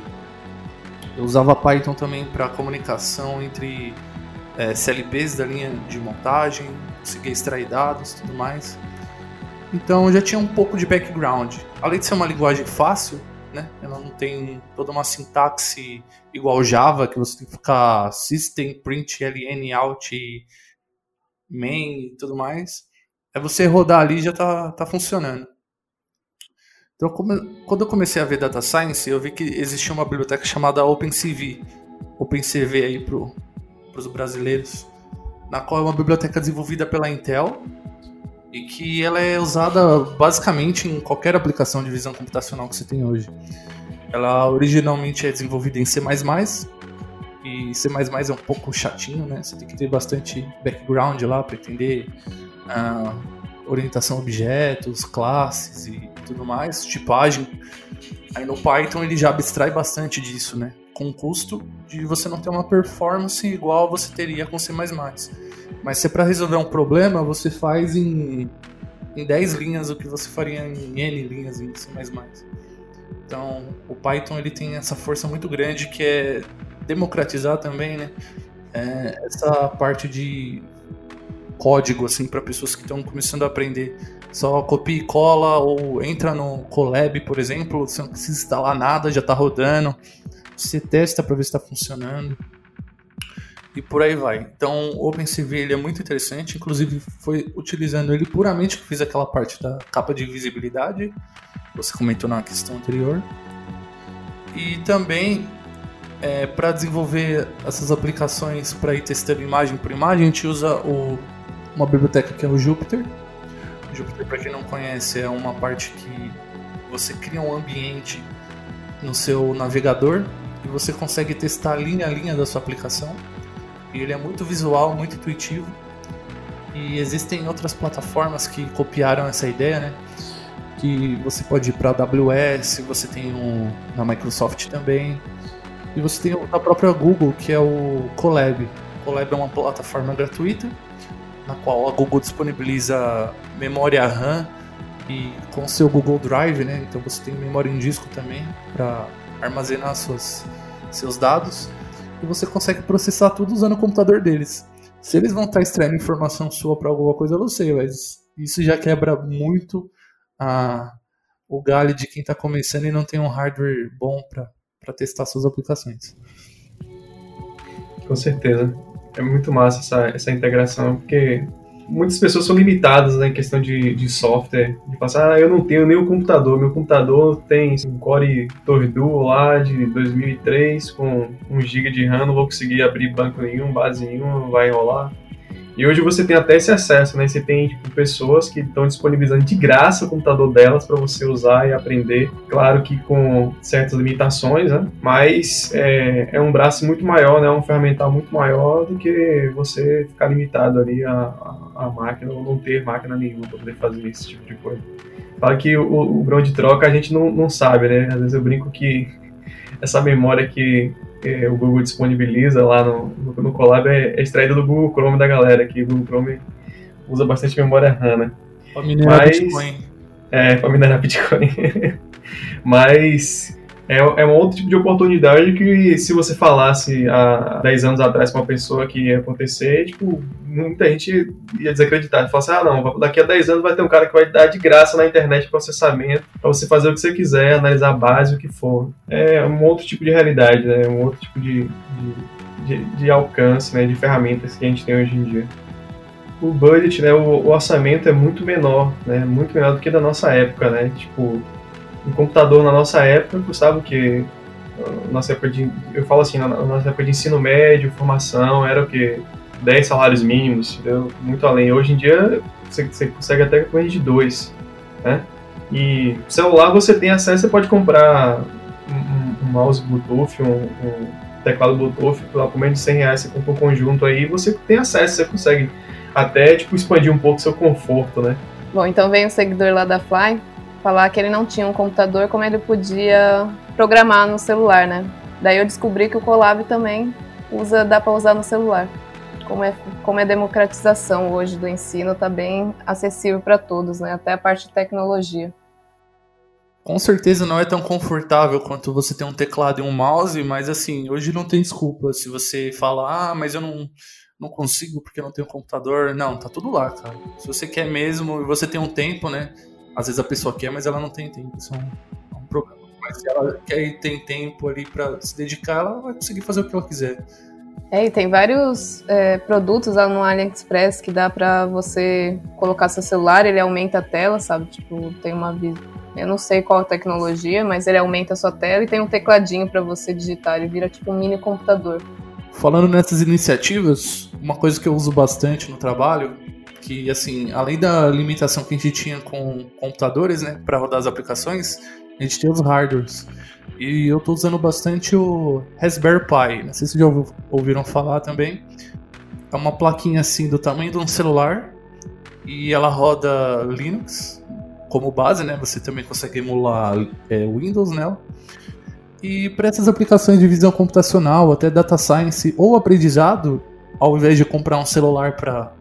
Eu usava Python também para comunicação entre é, CLPs da linha de montagem, conseguia extrair dados tudo mais. Então já tinha um pouco de background. Além de ser uma linguagem fácil, né? Ela não tem toda uma sintaxe igual Java, que você tem que ficar system, print, ln, out, main e tudo mais. É você rodar ali já tá, tá funcionando. Então, quando eu comecei a ver Data Science, eu vi que existia uma biblioteca chamada OpenCV, OpenCV aí para os brasileiros, na qual é uma biblioteca desenvolvida pela Intel e que ela é usada basicamente em qualquer aplicação de visão computacional que você tem hoje. Ela originalmente é desenvolvida em C++, e C++ é um pouco chatinho, né? Você tem que ter bastante background lá para entender orientação a objetos, classes e tudo mais, tipagem. Aí no Python ele já abstrai bastante disso, né? Com o custo de você não ter uma performance igual você teria com C++. Mas se é para resolver um problema, você faz em, em 10 linhas o que você faria em N linhas em C++. Então, o Python ele tem essa força muito grande que é democratizar também, né? É, essa parte de código assim para pessoas que estão começando a aprender. Só copia e cola ou entra no Colab, por exemplo, você não precisa instalar nada, já está rodando. Você testa para ver se está funcionando e por aí vai. Então, o OpenCV ele é muito interessante, inclusive foi utilizando ele puramente que fiz aquela parte da capa de visibilidade, você comentou na questão anterior. E também é, para desenvolver essas aplicações para ir testando imagem por imagem, a gente usa o, uma biblioteca que é o Jupyter. O Jupyter, para quem não conhece, é uma parte que você cria um ambiente no seu navegador e você consegue testar linha a linha da sua aplicação. E ele é muito visual, muito intuitivo. E existem outras plataformas que copiaram essa ideia, né? Que você pode ir para a AWS, você tem um na Microsoft também. E você tem a própria Google, que é o Colab. O Colab é uma plataforma gratuita, na qual a Google disponibiliza memória RAM e com seu Google Drive, né? Então você tem memória em disco também para armazenar suas, seus dados e você consegue processar tudo usando o computador deles. Se eles vão estar extraindo informação sua para alguma coisa, eu não sei, mas isso já quebra muito a, o galho de quem está começando e não tem um hardware bom para testar suas aplicações. Com certeza. É muito massa essa, essa integração, porque muitas pessoas são limitadas né, em questão de, de software. De passar, ah, eu não tenho nem o computador. Meu computador tem um Core Tordu lá de 2003 com 1 GB de RAM, não vou conseguir abrir banco nenhum, base nenhuma, vai rolar. E hoje você tem até esse acesso, né? Você tem tipo, pessoas que estão disponibilizando de graça o computador delas para você usar e aprender. Claro que com certas limitações, né? Mas é, é, um braço muito maior, né? Um ferramental muito maior do que você ficar limitado ali a, a, a máquina ou não ter máquina nenhuma para poder fazer esse tipo de coisa. Fala que o, o grão de troca a gente não, não sabe, né? Às vezes eu brinco que essa memória que é, o Google disponibiliza lá no, no, no Colab é, é extraída do Google Chrome da galera, que o Google Chrome usa bastante memória RAM, né? Pra minerar Mas, Bitcoin. É, pra minerar Bitcoin. Mas é, é um outro tipo de oportunidade que se você falasse há 10 anos atrás com uma pessoa que ia acontecer, tipo, muita gente ia desacreditar. Falar assim, ah não, daqui a 10 anos vai ter um cara que vai dar de graça na internet processamento para você fazer o que você quiser, analisar a base, o que for. É um outro tipo de realidade, né? Um outro tipo de, de, de, de alcance, né? De ferramentas que a gente tem hoje em dia o budget, né, o, orçamento é muito menor, né, muito menor do que da nossa época, né, tipo, um computador na nossa época custava o quê? Nossa época de, eu falo assim, na nossa época de ensino médio, formação, era o quê? 10 salários mínimos, entendeu? muito além. Hoje em dia, você, você consegue até com de dois, né? E celular você tem acesso, você pode comprar um, um mouse Bluetooth, um, um, teclado Bluetooth, por menos de 100 reais você compra um conjunto aí, você tem acesso, você consegue até, tipo, expandir um pouco seu conforto, né? Bom, então vem o seguidor lá da Fly, falar que ele não tinha um computador, como ele podia programar no celular, né? Daí eu descobri que o Colab também usa, dá para usar no celular. Como é, como é democratização hoje do ensino, tá bem acessível para todos, né? Até a parte de tecnologia. Com certeza não é tão confortável quanto você ter um teclado e um mouse, mas assim, hoje não tem desculpa. Se você fala, ah, mas eu não, não consigo porque não tenho computador. Não, tá tudo lá, cara. Se você quer mesmo e você tem um tempo, né? Às vezes a pessoa quer, mas ela não tem tempo. Isso é um, é um problema. Mas se ela quer e tem tempo ali para se dedicar, ela vai conseguir fazer o que ela quiser. É, e tem vários é, produtos lá no AliExpress que dá para você colocar seu celular, ele aumenta a tela, sabe? Tipo, tem uma eu não sei qual a tecnologia, mas ele aumenta a sua tela e tem um tecladinho para você digitar, ele vira tipo um mini computador. Falando nessas iniciativas, uma coisa que eu uso bastante no trabalho, que assim, além da limitação que a gente tinha com computadores, né, para rodar as aplicações, a gente tem os hardwares. E eu estou usando bastante o Raspberry Pi. Não sei se já ouviram falar também. É uma plaquinha assim do tamanho de um celular e ela roda Linux como base, né? Você também consegue emular é, Windows nela. E para essas aplicações de visão computacional, até data science ou aprendizado, ao invés de comprar um celular para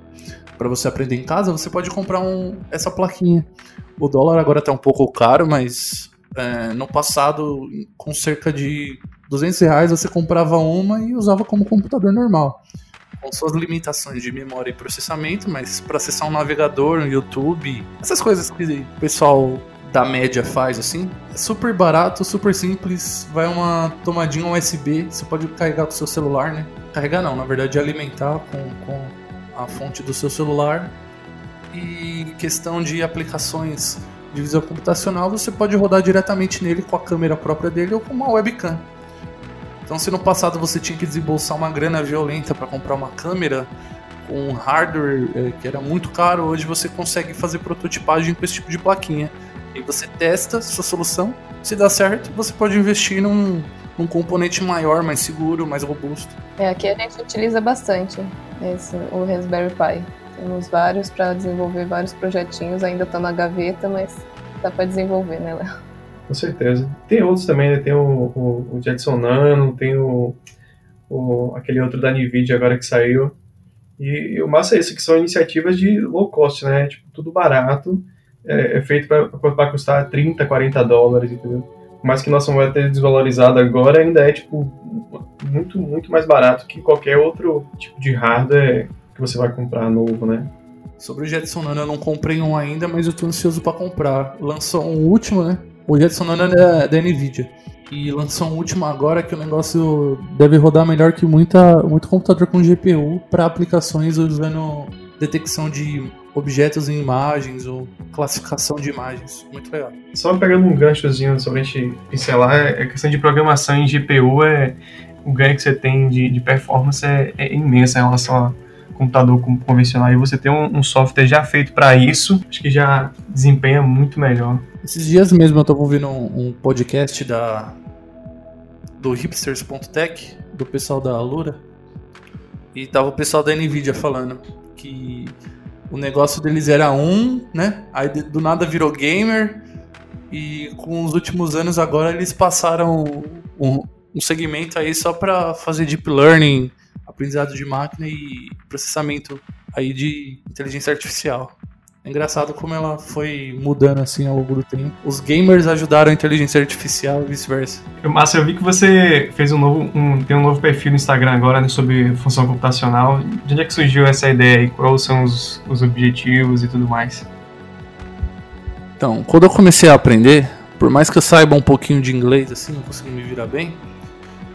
para você aprender em casa, você pode comprar um, essa plaquinha. O dólar agora está um pouco caro, mas é, no passado, com cerca de 200 reais, você comprava uma e usava como computador normal com suas limitações de memória e processamento, mas para acessar um navegador, um YouTube, essas coisas que o pessoal da média faz assim, é super barato, super simples, vai uma tomadinha USB, você pode carregar com o seu celular, né? Carregar não, na verdade alimentar com, com a fonte do seu celular. E questão de aplicações de visão computacional, você pode rodar diretamente nele com a câmera própria dele ou com uma webcam. Então, se no passado você tinha que desembolsar uma grana violenta para comprar uma câmera com um hardware é, que era muito caro, hoje você consegue fazer prototipagem com esse tipo de plaquinha. E você testa sua solução, se dá certo, você pode investir num, num componente maior, mais seguro, mais robusto. É, aqui a gente utiliza bastante esse, o Raspberry Pi. Temos vários para desenvolver vários projetinhos, ainda está na gaveta, mas dá para desenvolver, né, Léo? Com certeza. Tem outros também, né? Tem o, o, o Jetson Nano, tem o, o, aquele outro da NVIDIA agora que saiu. E, e o massa é isso, que são iniciativas de low cost, né? Tipo, tudo barato, é, é feito para custar 30, 40 dólares, entendeu? Mas que nossa moeda esteja desvalorizada agora ainda é, tipo, muito, muito mais barato que qualquer outro tipo de hardware que você vai comprar novo, né? Sobre o Jetson Nano, eu não comprei um ainda, mas eu tô ansioso para comprar. Lançou um último, né? O Jetson Nano é da, Nvidia. E lançou um último agora que o negócio deve rodar melhor que muita, muito computador com GPU para aplicações usando detecção de objetos em imagens ou classificação de imagens. Muito legal. Só pegando um ganchozinho sobre a gente pincelar, é, a questão de programação em GPU é o ganho que você tem de, de performance é, é imenso em relação a computador convencional. E você tem um, um software já feito para isso, acho que já desempenha muito melhor. Esses dias mesmo eu estava ouvindo um, um, podcast da do hipsters.tech, do pessoal da Alura, e tava o pessoal da Nvidia falando que o negócio deles era um, né? Aí do nada virou gamer e com os últimos anos agora eles passaram um, um segmento aí só para fazer deep learning, aprendizado de máquina e processamento aí de inteligência artificial. É engraçado como ela foi mudando assim ao longo do tempo. Os gamers ajudaram a inteligência artificial e vice-versa. Márcio, eu vi que você fez um novo, um, tem um novo perfil no Instagram agora né, sobre função computacional. De onde é que surgiu essa ideia e quais são os, os objetivos e tudo mais? Então, quando eu comecei a aprender, por mais que eu saiba um pouquinho de inglês, assim, não consegui me virar bem,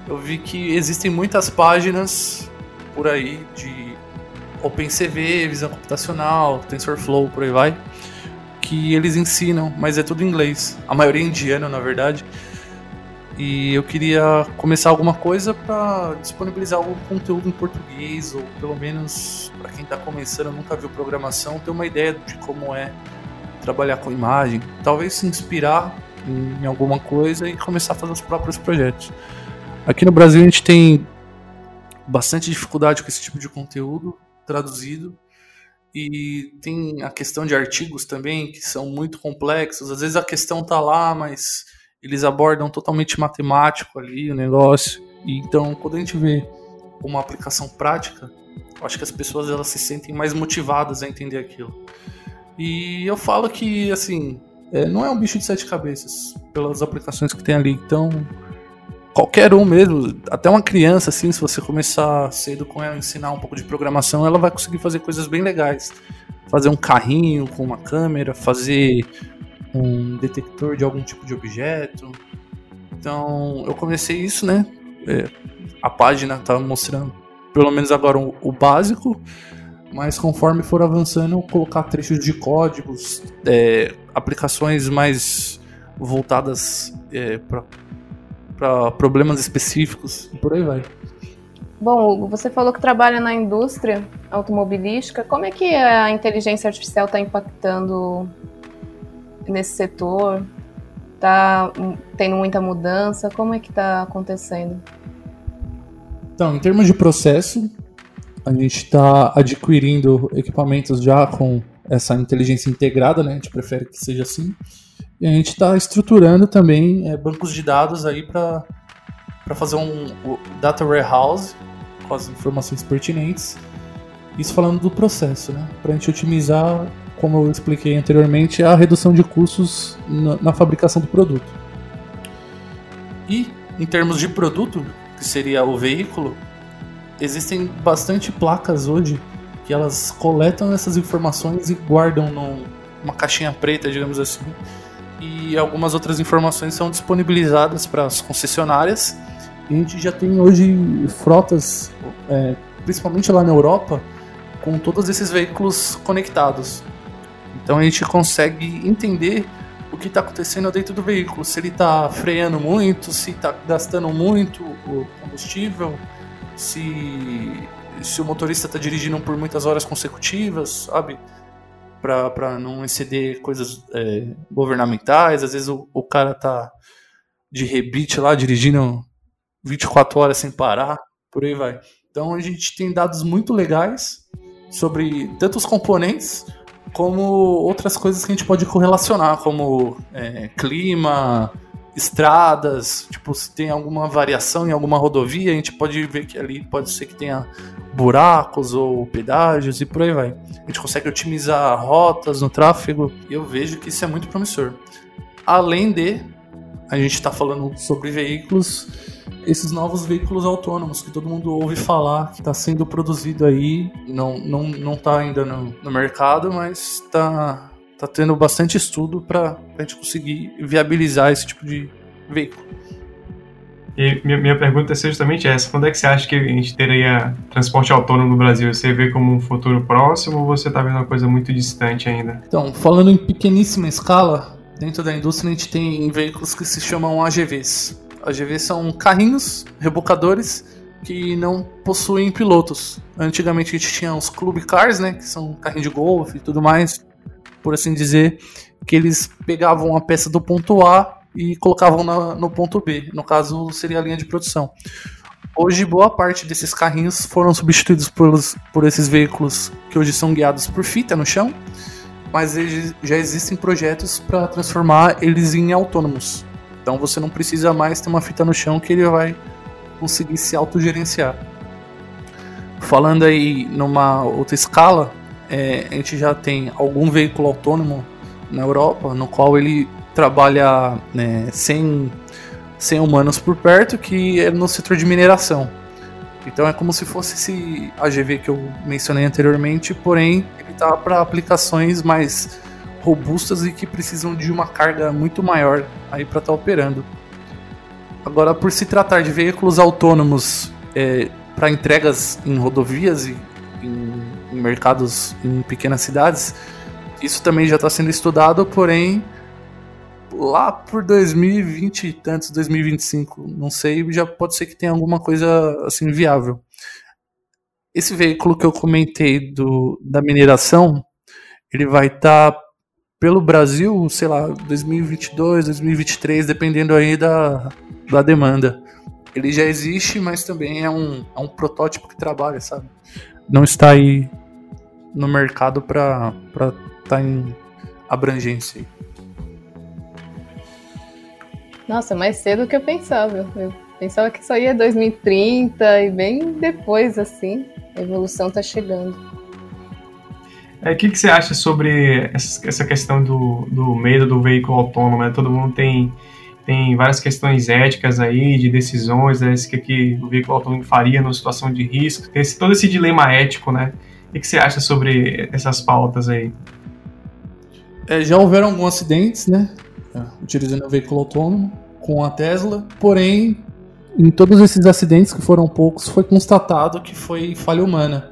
eu vi que existem muitas páginas por aí de OpenCV, visão computacional, TensorFlow, por aí vai, que eles ensinam, mas é tudo em inglês. A maioria é indiana, na verdade. E eu queria começar alguma coisa para disponibilizar algum conteúdo em português, ou pelo menos para quem está começando, nunca viu programação, ter uma ideia de como é trabalhar com imagem, talvez se inspirar em alguma coisa e começar a fazer os próprios projetos. Aqui no Brasil a gente tem bastante dificuldade com esse tipo de conteúdo, traduzido. E tem a questão de artigos também, que são muito complexos. Às vezes a questão tá lá, mas eles abordam totalmente matemático ali o negócio. E então, quando a gente vê uma aplicação prática, acho que as pessoas elas se sentem mais motivadas a entender aquilo. E eu falo que, assim, é, não é um bicho de sete cabeças, pelas aplicações que tem ali. Então, qualquer um mesmo, até uma criança, assim, se você começar cedo com ela, ensinar um pouco de programação, ela vai conseguir fazer coisas bem legais. Fazer um carrinho com uma câmera, fazer um detector de algum tipo de objeto. Então, eu comecei isso, né? É, a página tá mostrando, pelo menos agora, o, básico mas conforme for avançando, colocar trechos de códigos, é, aplicações mais voltadas é, para problemas específicos e por aí vai. Bom, Hugo, você falou que trabalha na indústria automobilística. Como é que a inteligência artificial está impactando nesse setor? Está tendo muita mudança? Como é que está acontecendo? Então, em termos de processo, a gente está adquirindo equipamentos já com essa inteligência integrada, né? A gente prefere que seja assim. E a gente está estruturando também é, bancos de dados aí para fazer um, data warehouse com as informações pertinentes. Isso falando do processo, né? Para a gente otimizar, como eu expliquei anteriormente, a redução de custos na, na fabricação do produto. E em termos de produto, que seria o veículo, existem bastante placas hoje que elas coletam essas informações e guardam numa caixinha preta, digamos assim. E algumas outras informações são disponibilizadas para as concessionárias. A gente já tem hoje frotas, é, principalmente lá na Europa, com todos esses veículos conectados. Então a gente consegue entender o que está acontecendo dentro do veículo, se ele está freando muito, se está gastando muito o combustível, se, se o motorista está dirigindo por muitas horas consecutivas, sabe? Para não exceder coisas é, governamentais. Às vezes o, o cara tá de rebite lá, dirigindo 24 horas sem parar, por aí vai. Então a gente tem dados muito legais sobre tanto os componentes como outras coisas que a gente pode correlacionar, como é, clima, estradas, tipo, se tem alguma variação em alguma rodovia, a gente pode ver que ali pode ser que tenha buracos ou pedágios e por aí vai. A gente consegue otimizar rotas no tráfego e eu vejo que isso é muito promissor. Além de, a gente está falando sobre veículos, esses novos veículos autônomos que todo mundo ouve falar, que está sendo produzido aí, não, não, não tá ainda no, no mercado, mas está tá tendo bastante estudo para a gente conseguir viabilizar esse tipo de veículo. E minha, pergunta é justamente essa: quando é que você acha que a gente teria transporte autônomo no Brasil? Você vê como um futuro próximo ou você está vendo uma coisa muito distante ainda? Então, falando em pequeníssima escala, dentro da indústria a gente tem veículos que se chamam AGVs. AGVs são carrinhos, rebocadores que não possuem pilotos. Antigamente a gente tinha os club cars, né, que são carrinho de golfe e tudo mais, por assim dizer, que eles pegavam a peça do ponto A e colocavam na, no ponto B. No caso, seria a linha de produção. Hoje, boa parte desses carrinhos foram substituídos por, por esses veículos que hoje são guiados por fita no chão, mas já existem projetos para transformar eles em autônomos. Então você não precisa mais ter uma fita no chão que ele vai conseguir se autogerenciar. Falando aí numa outra escala, é, a gente já tem algum veículo autônomo na Europa, no qual ele trabalha né, sem, sem humanos por perto, que é no setor de mineração. Então é como se fosse esse AGV que eu mencionei anteriormente, porém ele está para aplicações mais robustas e que precisam de uma carga muito maior aí para estar tá operando. Agora, por se tratar de veículos autônomos é, para entregas em rodovias e em em mercados em pequenas cidades. Isso também já está sendo estudado, porém lá por 2020 e tantos, 2025, não sei, já pode ser que tenha alguma coisa assim viável. Esse veículo que eu comentei do, da mineração, ele vai estar tá pelo Brasil, sei lá, 2022, 2023, dependendo aí da, da demanda. Ele já existe, mas também é um, é um protótipo que trabalha, sabe? Não está aí no mercado para estar tá em abrangência. Nossa, mais cedo do que eu pensava. Eu pensava que só ia 2030 e bem depois, assim. A evolução tá chegando. É, o que, que você acha sobre essa questão do, do medo do veículo autônomo? Né? Todo mundo tem, tem várias questões éticas aí, de decisões, né? o que, que o veículo autônomo faria numa situação de risco. Tem esse, todo esse dilema ético, né? O que, que você acha sobre essas pautas aí? É, já houveram alguns acidentes, né? Utilizando o veículo autônomo com a Tesla, porém, em todos esses acidentes, que foram poucos, foi constatado que foi falha humana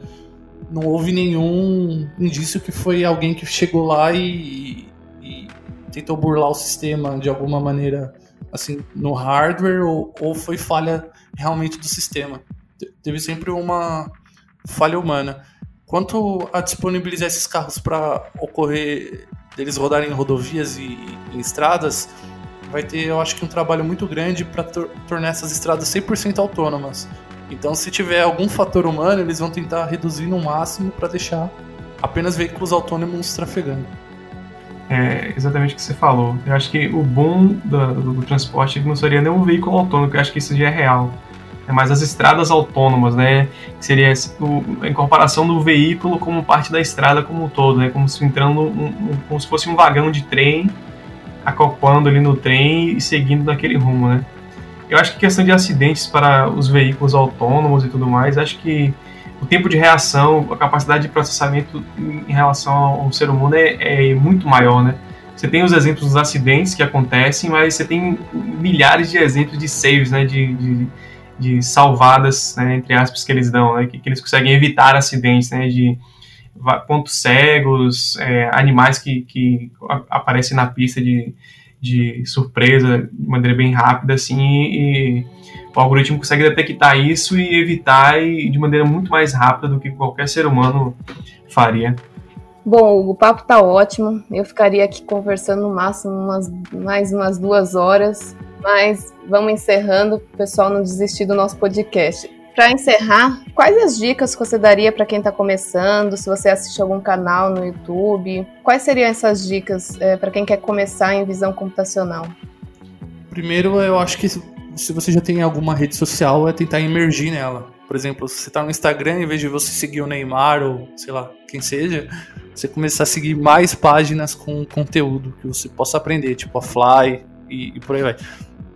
não houve nenhum indício que foi alguém que chegou lá e, e tentou burlar o sistema de alguma maneira, assim, no hardware ou, ou foi falha realmente do sistema. Teve sempre uma falha humana. Quanto a disponibilizar esses carros para ocorrer, deles rodarem em rodovias e em estradas, vai ter, eu acho que, um trabalho muito grande para tor tornar essas estradas 100% autônomas. Então, se tiver algum fator humano, eles vão tentar reduzir no máximo para deixar apenas veículos autônomos trafegando. É exatamente o que você falou. Eu acho que o boom do, do, do transporte não seria nem um veículo autônomo, eu acho que isso já é real. É mais as estradas autônomas, né? Que seria a incorporação do veículo como parte da estrada como um todo, né? Como se entrando um, um, como se fosse um vagão de trem, acoplando ali no trem e seguindo naquele rumo, né? Eu acho que questão de acidentes para os veículos autônomos e tudo mais, acho que o tempo de reação, a capacidade de processamento em relação ao ser humano é, é muito maior, né? Você tem os exemplos dos acidentes que acontecem, mas você tem milhares de exemplos de saves, né? De, de, de salvadas, né? entre aspas, que eles dão, né? Que, que eles conseguem evitar acidentes, né? De pontos cegos, é, animais que, que aparecem na pista de, de surpresa de maneira bem rápida, assim, e o algoritmo consegue detectar isso e evitar e de maneira muito mais rápida do que qualquer ser humano faria. Bom, o papo tá ótimo. Eu ficaria aqui conversando no máximo umas, mais umas duas horas, mas vamos encerrando, pessoal não desistir do nosso podcast. Para encerrar, quais as dicas que você daria para quem está começando? Se você assiste algum canal no YouTube, quais seriam essas dicas é, para quem quer começar em visão computacional? Primeiro, eu acho que se você já tem alguma rede social, é tentar emergir nela. Por exemplo, se você está no Instagram, em vez de você seguir o Neymar ou sei lá, quem seja, você começar a seguir mais páginas com conteúdo que você possa aprender, tipo a Fly e, e por aí vai.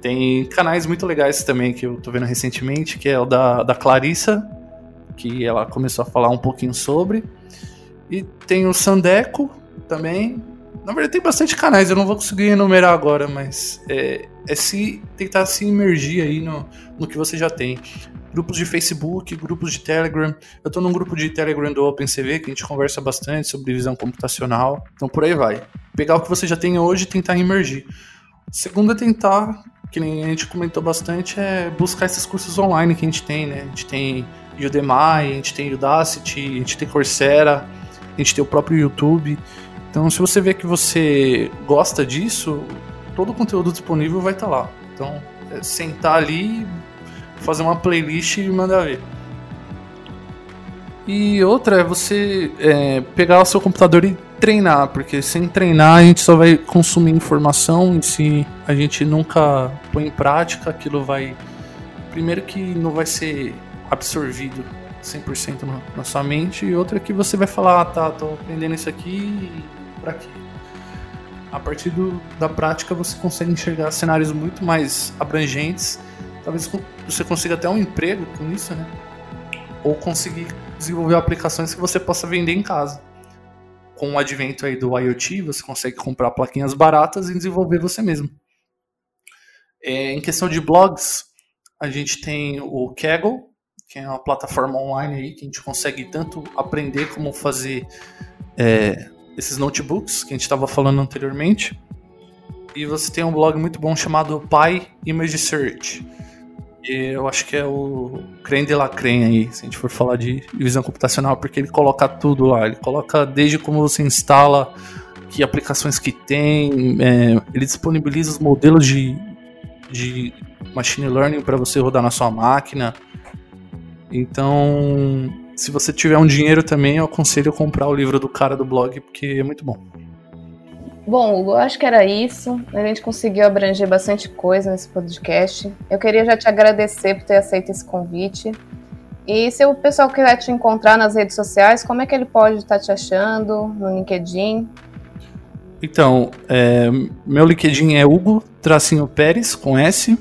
Tem canais muito legais também que eu tô vendo recentemente, que é o da, da Clarissa, que ela começou a falar um pouquinho sobre. E tem o Sandeco também. Na verdade, tem bastante canais, eu não vou conseguir enumerar agora, mas é, é se tentar se imergir aí no, no que você já tem. Grupos de Facebook, grupos de Telegram. Eu tô num grupo de Telegram do OpenCV que a gente conversa bastante sobre visão computacional. Então por aí vai. Pegar o que você já tem hoje e tentar imergir. Segundo é tentar que nem a gente comentou bastante, é buscar esses cursos online que a gente tem, né? A gente tem Udemy, a gente tem Udacity, a gente tem Coursera, a gente tem o próprio YouTube. Então, se você vê que você gosta disso, todo o conteúdo disponível vai estar tá lá. Então, é sentar ali, fazer uma playlist e mandar ver. E outra é você é, pegar o seu computador e treinar, porque sem treinar a gente só vai consumir informação e se a gente nunca põe em prática, aquilo vai. Primeiro que não vai ser absorvido 100% na, na sua mente, e outra que você vai falar, ah, tá, tô aprendendo isso aqui pra quê? A partir do, da prática você consegue enxergar cenários muito mais abrangentes. Talvez você consiga até um emprego com isso, né? Ou conseguir desenvolver aplicações que você possa vender em casa com o advento aí do IoT, você consegue comprar plaquinhas baratas e desenvolver você mesmo. É, em questão de blogs, a gente tem o Kaggle, que é uma plataforma online aí que a gente consegue tanto aprender como fazer é, esses notebooks que a gente estava falando anteriormente. E você tem um blog muito bom chamado Pi Image Search eu acho que é o creme de la creme aí, se a gente for falar de visão computacional, porque ele coloca tudo lá. Ele coloca desde como você instala, que aplicações que tem, é, ele disponibiliza os modelos de, de machine learning para você rodar na sua máquina. Então, se você tiver um dinheiro também, eu aconselho comprar o livro do cara do blog, porque é muito bom. Bom, Hugo, acho que era isso. A gente conseguiu abranger bastante coisa nesse podcast. Eu queria já te agradecer por ter aceito esse convite. E se o pessoal quiser te encontrar nas redes sociais, como é que ele pode estar te achando no LinkedIn? Então, é, meu LinkedIn é Hugo Tracinho Pérez, com S.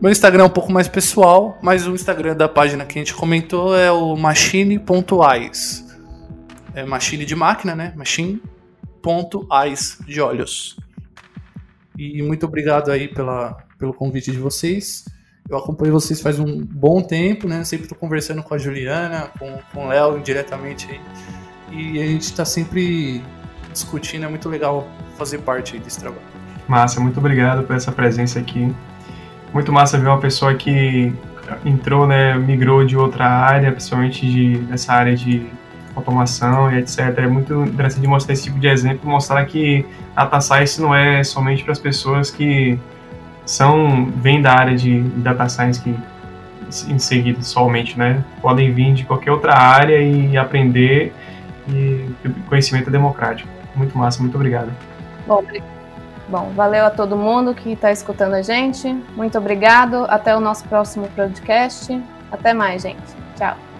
Meu Instagram é um pouco mais pessoal, mas o Instagram da página que a gente comentou é o machine.eyes. É machine de máquina, né? Machine.eyes de olhos. E muito obrigado aí pela, pelo convite de vocês. Eu acompanho vocês faz um bom tempo, né? Sempre estou conversando com a Juliana, com, com o Léo diretamente aí. E a gente está sempre discutindo, é muito legal fazer parte desse trabalho. Massa, muito obrigado por essa presença aqui. Muito massa ver uma pessoa que entrou, né, migrou de outra área, principalmente de, dessa área de automação e etc. É muito interessante mostrar esse tipo de exemplo, mostrar que a data science não é somente para as pessoas que são vêm da área de data science que em seguida somente, né? Podem vir de qualquer outra área e aprender e conhecimento é democrático. Muito massa, muito obrigado. Bom, bom, valeu a todo mundo que está escutando a gente. Muito obrigado. Até o nosso próximo podcast. Até mais, gente. Tchau.